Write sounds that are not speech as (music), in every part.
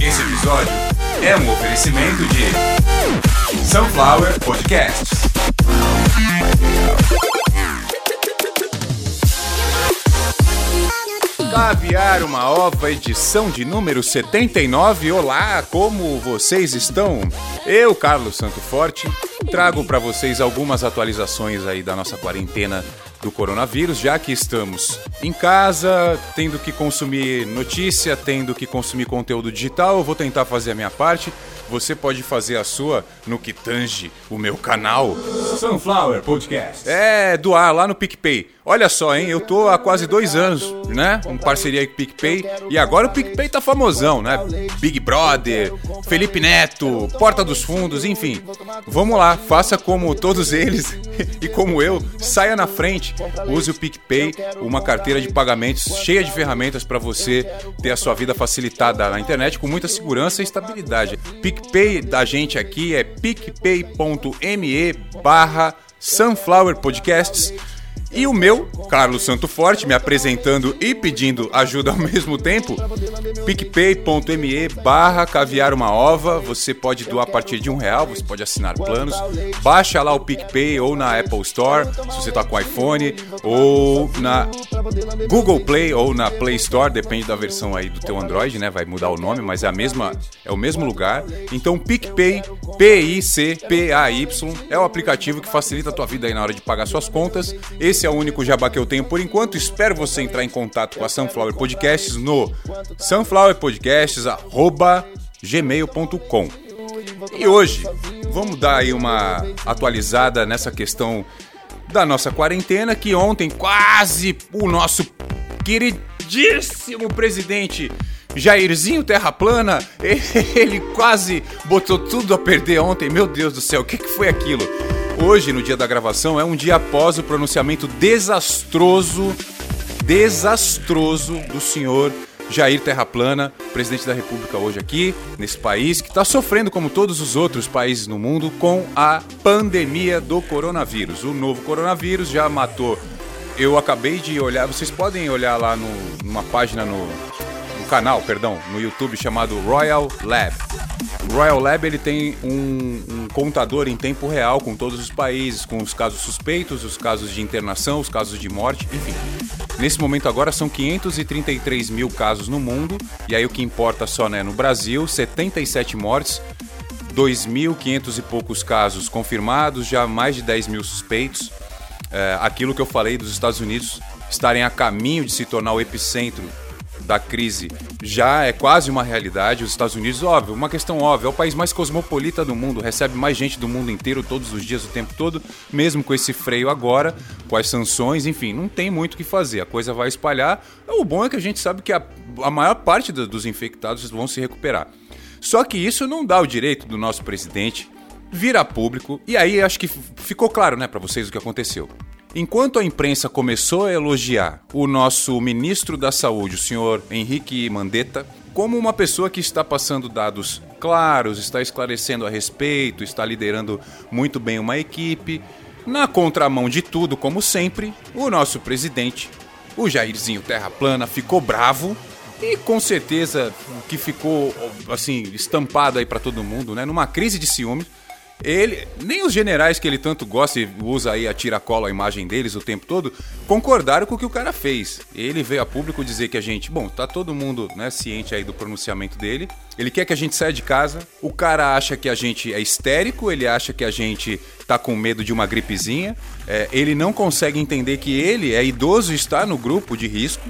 Esse episódio é um oferecimento de Sunflower Podcasts. Caviar uma ova, edição de número 79. Olá, como vocês estão? Eu, Carlos Santo Forte, trago para vocês algumas atualizações aí da nossa quarentena do coronavírus, já que estamos em casa, tendo que consumir notícia, tendo que consumir conteúdo digital. Eu vou tentar fazer a minha parte. Você pode fazer a sua no que tange o meu canal. Sunflower Podcast. É, doar lá no PicPay. Olha só, hein? Eu tô há quase dois anos, né? Em parceria com o PicPay. E agora o PicPay tá famosão, né? Big Brother, Felipe Neto, Porta dos Fundos, enfim. Vamos lá, faça como todos eles (laughs) e como eu, saia na frente. Use o PicPay, uma carteira de pagamentos cheia de ferramentas para você ter a sua vida facilitada na internet com muita segurança e estabilidade. PicPay da gente aqui é picpay.me barra Sunflower Podcasts. E o meu, Carlos Santo Forte, me apresentando e pedindo ajuda ao (laughs) mesmo tempo, picpay.me barra caviar uma ova. Você pode doar a partir de um real, você pode assinar planos. Baixa lá o PicPay ou na Apple Store, se você está com iPhone, ou na Google Play ou na Play Store, depende da versão aí do teu Android, né? Vai mudar o nome, mas é a mesma, é o mesmo lugar. Então PicPay, P-I-C-P-A-Y, é o aplicativo que facilita a tua vida aí na hora de pagar suas contas. Esse é o único jabá que eu tenho por enquanto. Espero você entrar em contato com a Sunflower Podcasts no sunflowerpodcasts@gmail.com. E hoje vamos dar aí uma atualizada nessa questão da nossa quarentena que ontem quase o nosso queridíssimo presidente Jairzinho Terra Plana, (laughs) ele quase botou tudo a perder ontem. Meu Deus do céu, o que, que foi aquilo? Hoje, no dia da gravação, é um dia após o pronunciamento desastroso, desastroso do senhor Jair Terraplana, presidente da República hoje aqui, nesse país, que está sofrendo, como todos os outros países no mundo, com a pandemia do coronavírus. O novo coronavírus já matou. Eu acabei de olhar, vocês podem olhar lá no, numa página no, no canal, perdão, no YouTube chamado Royal Lab. O Royal Lab ele tem um, um, contador em tempo real com todos os países, com os casos suspeitos, os casos de internação, os casos de morte, enfim. Nesse momento agora são 533 mil casos no mundo, e aí o que importa só né, no Brasil, 77 mortes, 2.500 e poucos casos confirmados, já mais de 10 mil suspeitos. É, aquilo que eu falei dos Estados Unidos estarem a caminho de se tornar o epicentro da crise já é quase uma realidade. Os Estados Unidos, óbvio, uma questão óbvia, é o país mais cosmopolita do mundo, recebe mais gente do mundo inteiro todos os dias, o tempo todo, mesmo com esse freio agora, com as sanções, enfim, não tem muito o que fazer, a coisa vai espalhar. O bom é que a gente sabe que a, a maior parte do, dos infectados vão se recuperar. Só que isso não dá o direito do nosso presidente vir a público, e aí acho que ficou claro, né, para vocês o que aconteceu. Enquanto a imprensa começou a elogiar o nosso ministro da Saúde, o senhor Henrique Mandetta, como uma pessoa que está passando dados claros, está esclarecendo a respeito, está liderando muito bem uma equipe, na contramão de tudo, como sempre, o nosso presidente, o Jairzinho Terra Plana, ficou bravo e com certeza que ficou assim estampado aí para todo mundo, né, numa crise de ciúme ele, nem os generais que ele tanto gosta e usa aí a tiracolo a imagem deles o tempo todo, concordaram com o que o cara fez. Ele veio a público dizer que a gente, bom, tá todo mundo né, ciente aí do pronunciamento dele. Ele quer que a gente saia de casa. O cara acha que a gente é histérico, ele acha que a gente tá com medo de uma gripezinha. É, ele não consegue entender que ele é idoso e está no grupo de risco.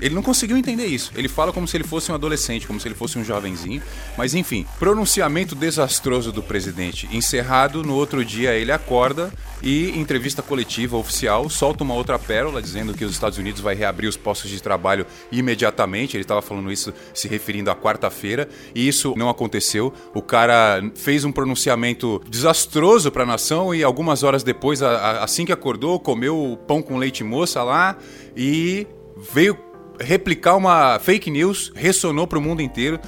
Ele não conseguiu entender isso. Ele fala como se ele fosse um adolescente, como se ele fosse um jovenzinho. Mas enfim, pronunciamento desastroso do presidente. Encerrado, no outro dia ele acorda e, entrevista coletiva oficial, solta uma outra pérola dizendo que os Estados Unidos vai reabrir os postos de trabalho imediatamente. Ele estava falando isso se referindo à quarta-feira e isso não aconteceu. O cara fez um pronunciamento desastroso para a nação e algumas horas depois, assim que acordou, comeu pão com leite moça lá e veio replicar uma fake news, ressonou para o mundo inteiro.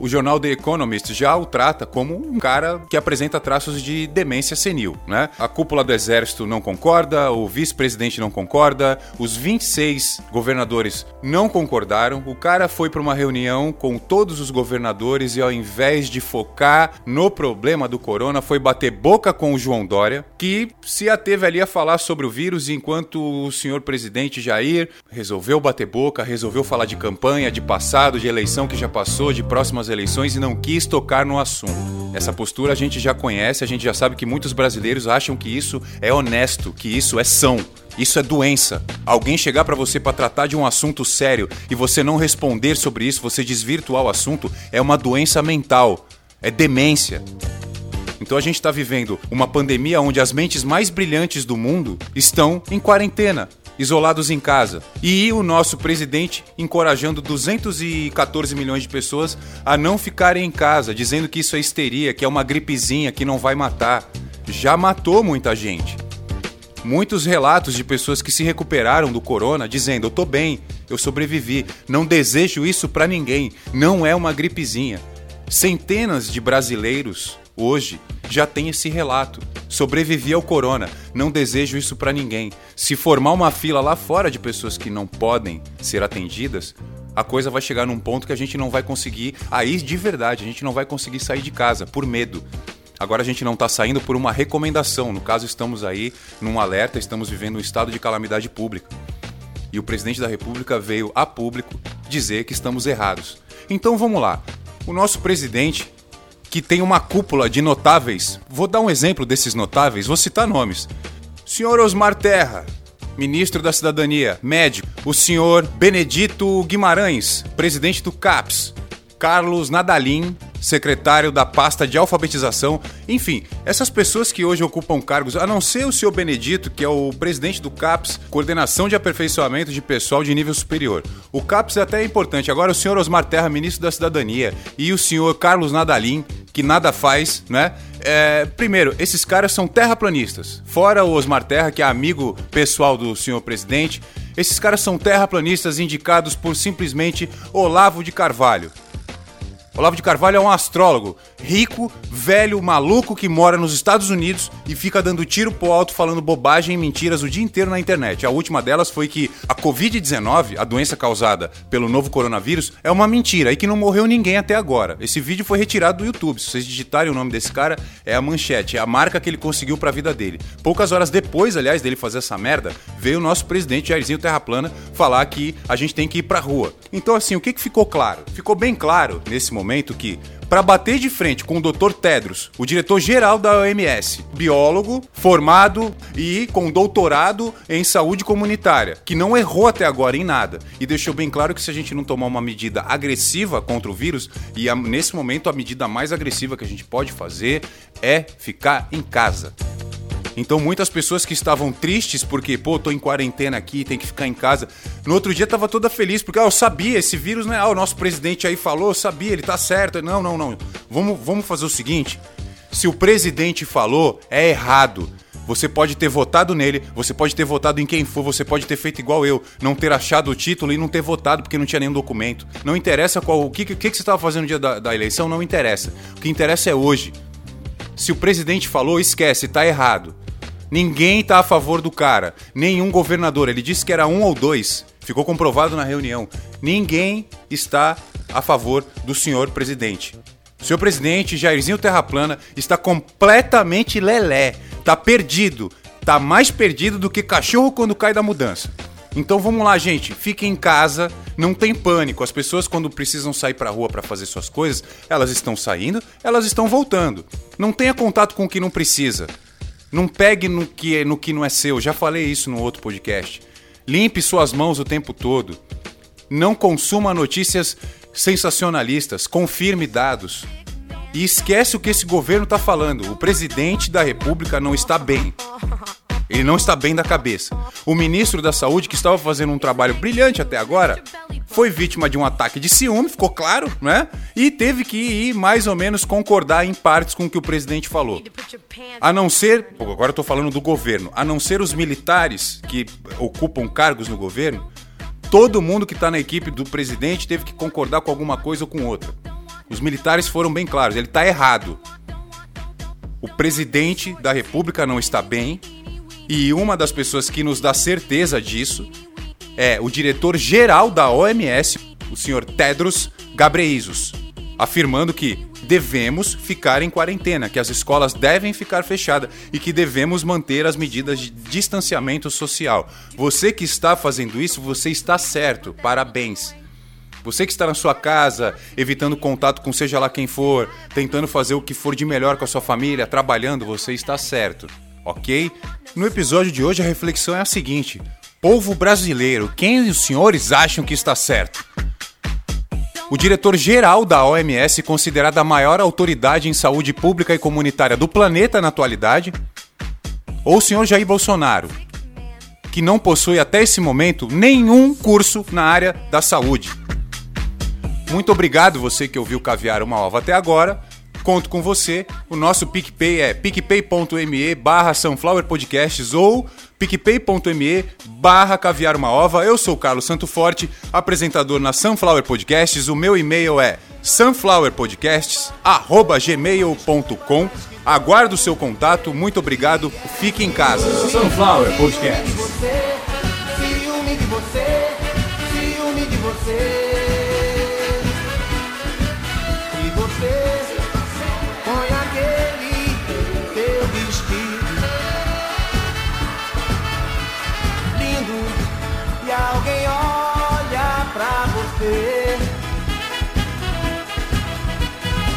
O jornal The Economist já o trata como um cara que apresenta traços de demência senil, né? A cúpula do exército não concorda, o vice-presidente não concorda, os 26 governadores não concordaram. O cara foi para uma reunião com todos os governadores e ao invés de focar no problema do corona, foi bater boca com o João Dória, que se ateve ali a falar sobre o vírus enquanto o senhor presidente Jair resolveu bater boca, resolveu falar de campanha, de passado, de eleição que já passou, de próximas eleições e não quis tocar no assunto. Essa postura a gente já conhece, a gente já sabe que muitos brasileiros acham que isso é honesto, que isso é são. Isso é doença. Alguém chegar para você para tratar de um assunto sério e você não responder sobre isso, você desvirtuar o assunto, é uma doença mental. É demência. Então a gente está vivendo uma pandemia onde as mentes mais brilhantes do mundo estão em quarentena, isolados em casa. E o nosso presidente encorajando 214 milhões de pessoas a não ficarem em casa, dizendo que isso é histeria, que é uma gripezinha, que não vai matar. Já matou muita gente. Muitos relatos de pessoas que se recuperaram do corona dizendo: "Eu tô bem, eu sobrevivi, não desejo isso para ninguém, não é uma gripezinha". Centenas de brasileiros hoje já têm esse relato. Sobrevivi ao corona, não desejo isso para ninguém. Se formar uma fila lá fora de pessoas que não podem ser atendidas, a coisa vai chegar num ponto que a gente não vai conseguir, aí de verdade, a gente não vai conseguir sair de casa por medo. Agora a gente não está saindo por uma recomendação, no caso estamos aí num alerta, estamos vivendo um estado de calamidade pública. E o presidente da República veio a público dizer que estamos errados. Então vamos lá. O nosso presidente que tem uma cúpula de notáveis. Vou dar um exemplo desses notáveis, vou citar nomes. Senhor Osmar Terra, ministro da Cidadania, médico. O senhor Benedito Guimarães, presidente do CAPS. Carlos Nadalim, secretário da pasta de alfabetização. Enfim, essas pessoas que hoje ocupam cargos, a não ser o senhor Benedito, que é o presidente do CAPS, Coordenação de Aperfeiçoamento de Pessoal de Nível Superior. O CAPS é até importante. Agora, o senhor Osmar Terra, ministro da Cidadania, e o senhor Carlos Nadalim, que nada faz, né? É, primeiro, esses caras são terraplanistas. Fora o Osmar Terra, que é amigo pessoal do senhor presidente, esses caras são terraplanistas indicados por simplesmente Olavo de Carvalho. Olavo de Carvalho é um astrólogo, rico, velho, maluco que mora nos Estados Unidos e fica dando tiro pro alto falando bobagem e mentiras o dia inteiro na internet. A última delas foi que a Covid-19, a doença causada pelo novo coronavírus, é uma mentira e que não morreu ninguém até agora. Esse vídeo foi retirado do YouTube. Se vocês digitarem o nome desse cara, é a manchete, é a marca que ele conseguiu pra vida dele. Poucas horas depois, aliás, dele fazer essa merda, veio o nosso presidente Jairzinho Terraplana falar que a gente tem que ir pra rua. Então, assim, o que, que ficou claro? Ficou bem claro nesse momento que, para bater de frente com o Dr. Tedros, o diretor-geral da OMS, biólogo, formado e com doutorado em saúde comunitária, que não errou até agora em nada e deixou bem claro que se a gente não tomar uma medida agressiva contra o vírus, e a, nesse momento a medida mais agressiva que a gente pode fazer é ficar em casa. Então muitas pessoas que estavam tristes porque, pô, tô em quarentena aqui, tem que ficar em casa. No outro dia tava toda feliz porque, ah, eu sabia, esse vírus não é, ah, o nosso presidente aí falou, sabia, ele tá certo. Não, não, não. Vamos, vamos fazer o seguinte: se o presidente falou, é errado. Você pode ter votado nele, você pode ter votado em quem for, você pode ter feito igual eu, não ter achado o título e não ter votado porque não tinha nenhum documento. Não interessa qual o que, que, que você estava fazendo no dia da, da eleição, não interessa. O que interessa é hoje. Se o presidente falou, esquece, tá errado. Ninguém tá a favor do cara. Nenhum governador. Ele disse que era um ou dois. Ficou comprovado na reunião. Ninguém está a favor do senhor presidente. O senhor presidente, Jairzinho Terraplana, está completamente lelé. Tá perdido. Tá mais perdido do que cachorro quando cai da mudança. Então vamos lá, gente. Fiquem em casa, não tem pânico. As pessoas, quando precisam sair pra rua para fazer suas coisas, elas estão saindo, elas estão voltando. Não tenha contato com o que não precisa. Não pegue no que, no que não é seu. Já falei isso no outro podcast. Limpe suas mãos o tempo todo. Não consuma notícias sensacionalistas. Confirme dados. E esquece o que esse governo está falando. O presidente da República não está bem. (laughs) Ele não está bem da cabeça. O ministro da Saúde, que estava fazendo um trabalho brilhante até agora, foi vítima de um ataque de ciúme, ficou claro, né? E teve que ir mais ou menos concordar em partes com o que o presidente falou. A não ser, agora eu tô falando do governo, a não ser os militares que ocupam cargos no governo, todo mundo que está na equipe do presidente teve que concordar com alguma coisa ou com outra. Os militares foram bem claros, ele está errado. O presidente da República não está bem e uma das pessoas que nos dá certeza disso é o diretor-geral da OMS, o senhor Tedros Ghebreyesus, afirmando que devemos ficar em quarentena, que as escolas devem ficar fechadas e que devemos manter as medidas de distanciamento social. Você que está fazendo isso, você está certo. Parabéns. Você que está na sua casa, evitando contato com seja lá quem for, tentando fazer o que for de melhor com a sua família, trabalhando, você está certo, ok? No episódio de hoje a reflexão é a seguinte: Povo brasileiro, quem os senhores acham que está certo? O diretor-geral da OMS, considerada a maior autoridade em saúde pública e comunitária do planeta na atualidade? Ou o senhor Jair Bolsonaro, que não possui até esse momento nenhum curso na área da saúde? Muito obrigado você que ouviu Caviar uma Ova até agora. Conto com você. O nosso PicPay é picpay.me barra Sunflower Podcasts ou picpay.me barra caviar uma ova. Eu sou Carlos Santo Forte, apresentador na Sunflower Podcasts. O meu e-mail é sunflowerpodcasts.gmail.com Aguardo o seu contato, muito obrigado, fique em casa. Sunflower Podcasts. Lindo e alguém olha pra você.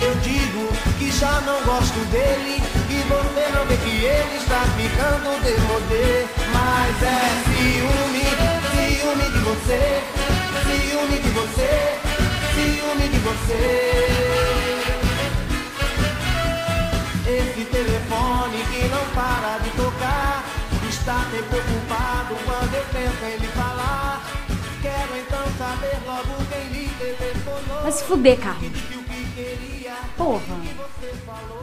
Eu digo que já não gosto dele e você não vê que ele está ficando demodê. Mas é ciúme, ciúme de você, ciúme de você, ciúme de você. Esse telefone que não para de tocar está me preocupado Vai se fuder, Carlos. Porra.